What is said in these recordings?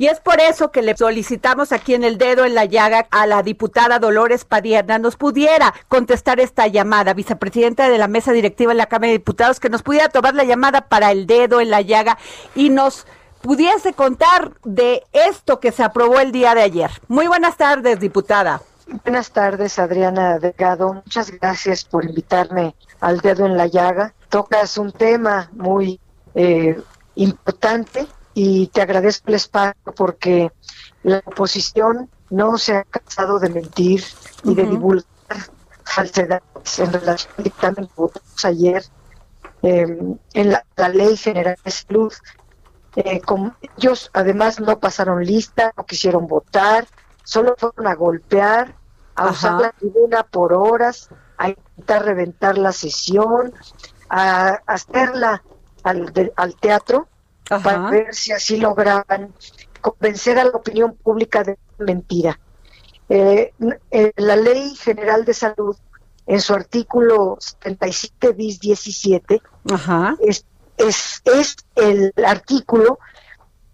Y es por eso que le solicitamos aquí en el dedo en la llaga a la diputada Dolores Padierna nos pudiera contestar esta llamada, vicepresidenta de la mesa directiva en la Cámara de Diputados, que nos pudiera tomar la llamada para el dedo en la llaga y nos pudiese contar de esto que se aprobó el día de ayer. Muy buenas tardes, diputada. Buenas tardes, Adriana Delgado. Muchas gracias por invitarme al dedo en la llaga. Tocas un tema muy eh, importante y te agradezco el espacio porque la oposición no se ha cansado de mentir y de divulgar falsedades en relación al dictamen que votamos ayer eh, en la, la, Ley General de Salud. Eh, como ellos además no pasaron lista, no quisieron votar, solo fueron a golpear, a Ajá. usar la tribuna por horas, a intentar reventar la sesión, a, a hacerla al, de- al teatro para ver si así lograban convencer a la opinión pública de mentira. Eh, eh, la Ley General de Salud, en su artículo 77 bis 17, Ajá. es, es, es el artículo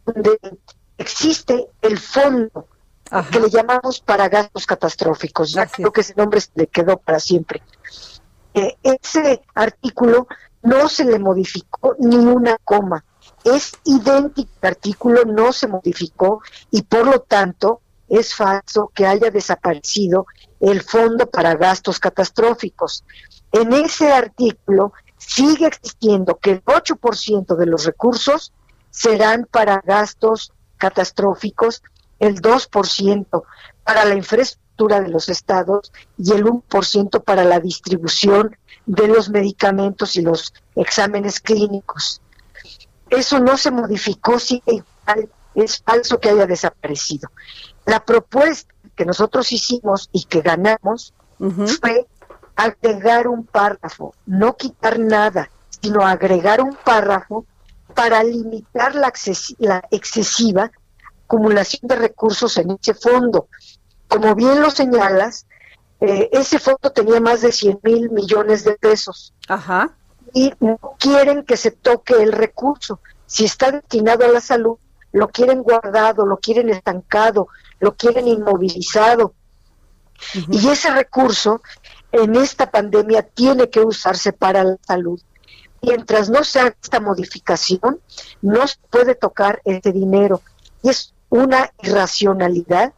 donde existe el fondo Ajá. que le llamamos para gastos catastróficos. Ya creo que ese nombre se le quedó para siempre. Eh, ese artículo no se le modificó ni una coma. Es idéntico al artículo, no se modificó y por lo tanto es falso que haya desaparecido el fondo para gastos catastróficos. En ese artículo sigue existiendo que el 8% de los recursos serán para gastos catastróficos, el 2% para la infraestructura de los estados y el 1% para la distribución de los medicamentos y los exámenes clínicos. Eso no se modificó, sigue igual, es falso que haya desaparecido. La propuesta que nosotros hicimos y que ganamos fue agregar un párrafo, no quitar nada, sino agregar un párrafo para limitar la excesiva acumulación de recursos en ese fondo. Como bien lo señalas, eh, ese fondo tenía más de 100 mil millones de pesos Ajá. Y no quieren que se toque el recurso. Si está destinado a la salud, lo quieren guardado, lo quieren estancado, lo quieren inmovilizado. Y ese recurso en esta pandemia tiene que usarse para la salud. Mientras no se haga esta modificación, no se puede tocar ese dinero. Y es una irracionalidad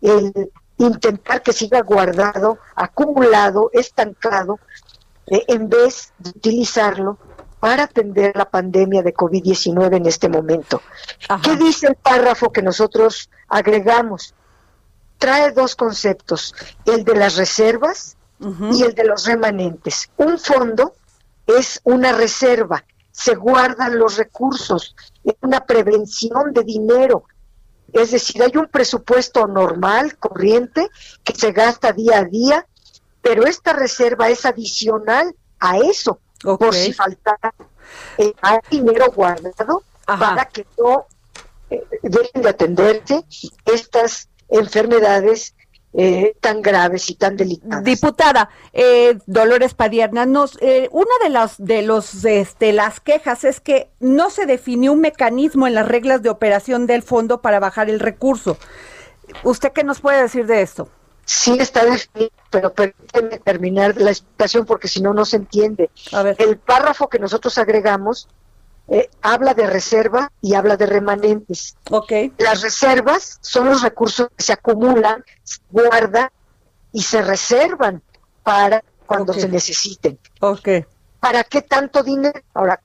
el intentar que siga guardado, acumulado, estancado, eh, en vez de utilizarlo para atender la pandemia de COVID-19 en este momento. Ajá. ¿Qué dice el párrafo que nosotros agregamos? Trae dos conceptos, el de las reservas y el de los remanentes. Un fondo es una reserva, se guardan los recursos, es una prevención de dinero. Es decir, hay un presupuesto normal, corriente, que se gasta día a día, pero esta reserva es adicional a eso, por si faltara. Eh, hay dinero guardado Ajá. para que no eh, dejen de atenderse estas enfermedades eh, tan graves y tan delicadas. Diputada eh, Dolores Padierna, nos, eh, una de las de los este, las quejas es que no se definió un mecanismo en las reglas de operación del fondo para bajar el recurso. ¿Usted qué nos puede decir de esto? Sí está definido, pero permíteme terminar la explicación porque si no, no se entiende. A ver. El párrafo que nosotros agregamos eh, habla de reserva y habla de remanentes. Ok. Las reservas son los recursos que se acumulan, se guardan y se reservan para cuando se necesiten. Ok. ¿Para qué tanto dinero? Ahora,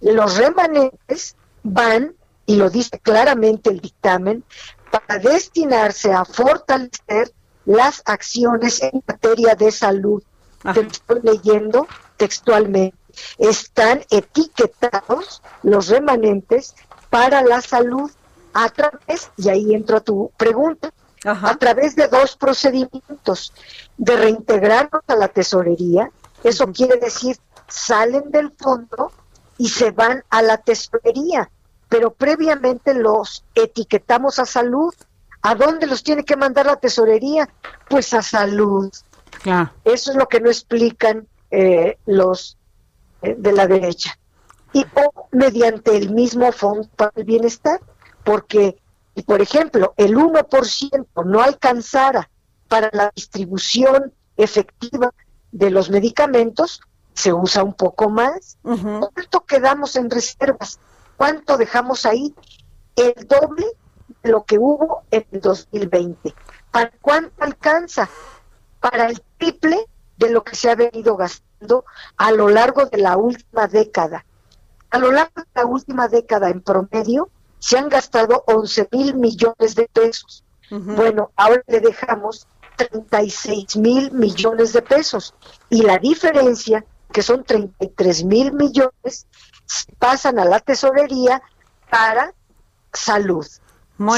los remanentes van, y lo dice claramente el dictamen, para destinarse a fortalecer las acciones en materia de salud. Ajá. Te estoy leyendo textualmente. Están etiquetados los remanentes para la salud a través, y ahí entro a tu pregunta, a través de dos procedimientos, de reintegrarnos a la tesorería, eso quiere decir, salen del fondo y se van a la tesorería, pero previamente los etiquetamos a salud. ¿A dónde los tiene que mandar la tesorería? Pues a salud. Eso es lo que no explican eh, los eh, de la derecha. Y o mediante el mismo fondo para el bienestar, porque, por ejemplo, el 1% no alcanzara para la distribución efectiva de los medicamentos, se usa un poco más. ¿Cuánto quedamos en reservas? ¿Cuánto dejamos ahí? El doble lo que hubo en el 2020. ¿Para cuánto alcanza? Para el triple de lo que se ha venido gastando a lo largo de la última década. A lo largo de la última década, en promedio, se han gastado 11 mil millones de pesos. Bueno, ahora le dejamos 36 mil millones de pesos. Y la diferencia, que son 33 mil millones, pasan a la tesorería para salud.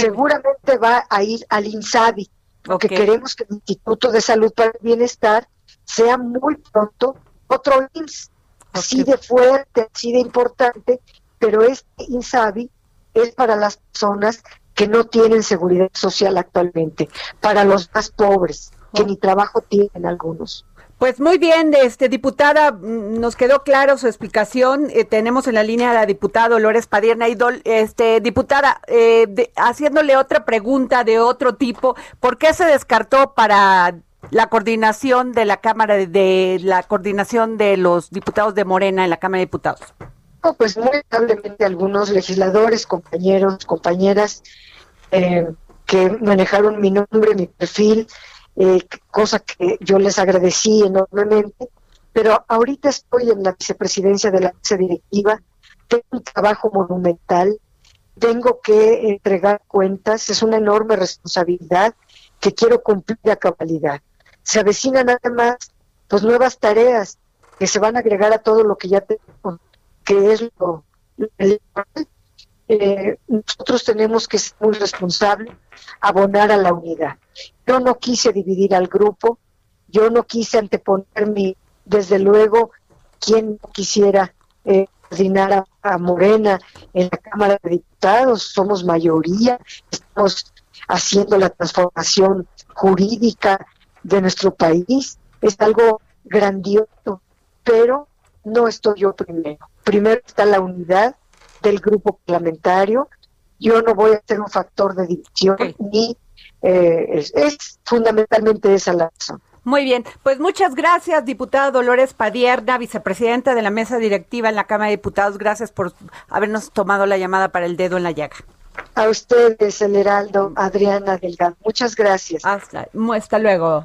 Seguramente va a ir al INSABI, porque queremos que el Instituto de Salud para el Bienestar sea muy pronto otro IMSS, así de fuerte, así de importante, pero este INSABI es para las personas que no tienen seguridad social actualmente, para los más pobres, que ni trabajo tienen algunos. Pues muy bien, este diputada, mm, nos quedó claro su explicación. Eh, tenemos en la línea a la diputada Dolores Padierna y este diputada, eh, haciéndole otra pregunta de otro tipo, ¿por qué se descartó para la coordinación de la Cámara de, la coordinación de los diputados de Morena en la Cámara de Diputados? pues muy lamentablemente algunos legisladores, compañeros, compañeras eh, que manejaron mi nombre, mi perfil, eh, cosa que yo les agradecí enormemente, pero ahorita estoy en la vicepresidencia de la mesa directiva, tengo un trabajo monumental, tengo que entregar cuentas, es una enorme responsabilidad que quiero cumplir a cabalidad. Se avecinan además pues nuevas tareas que se van a agregar a todo lo que ya tenemos, que es lo, eh, nosotros tenemos que ser muy responsables, abonar a la unidad. Yo no quise dividir al grupo, yo no quise anteponer mi, desde luego, quien quisiera eh, coordinar a, Morena en la Cámara de Diputados, somos mayoría, estamos haciendo la transformación jurídica de nuestro país. Es algo grandioso, pero no estoy yo primero. Primero está la unidad del grupo parlamentario. Yo no voy a ser un factor de división ni eh, es, fundamentalmente esa la razón. Muy bien, pues muchas gracias, diputada Dolores Padierna, vicepresidenta de la mesa directiva en la Cámara de Diputados. Gracias por habernos tomado la llamada para el dedo en la llaga. A ustedes, el Heraldo, Adriana Delgado. Muchas gracias. Hasta, hasta luego.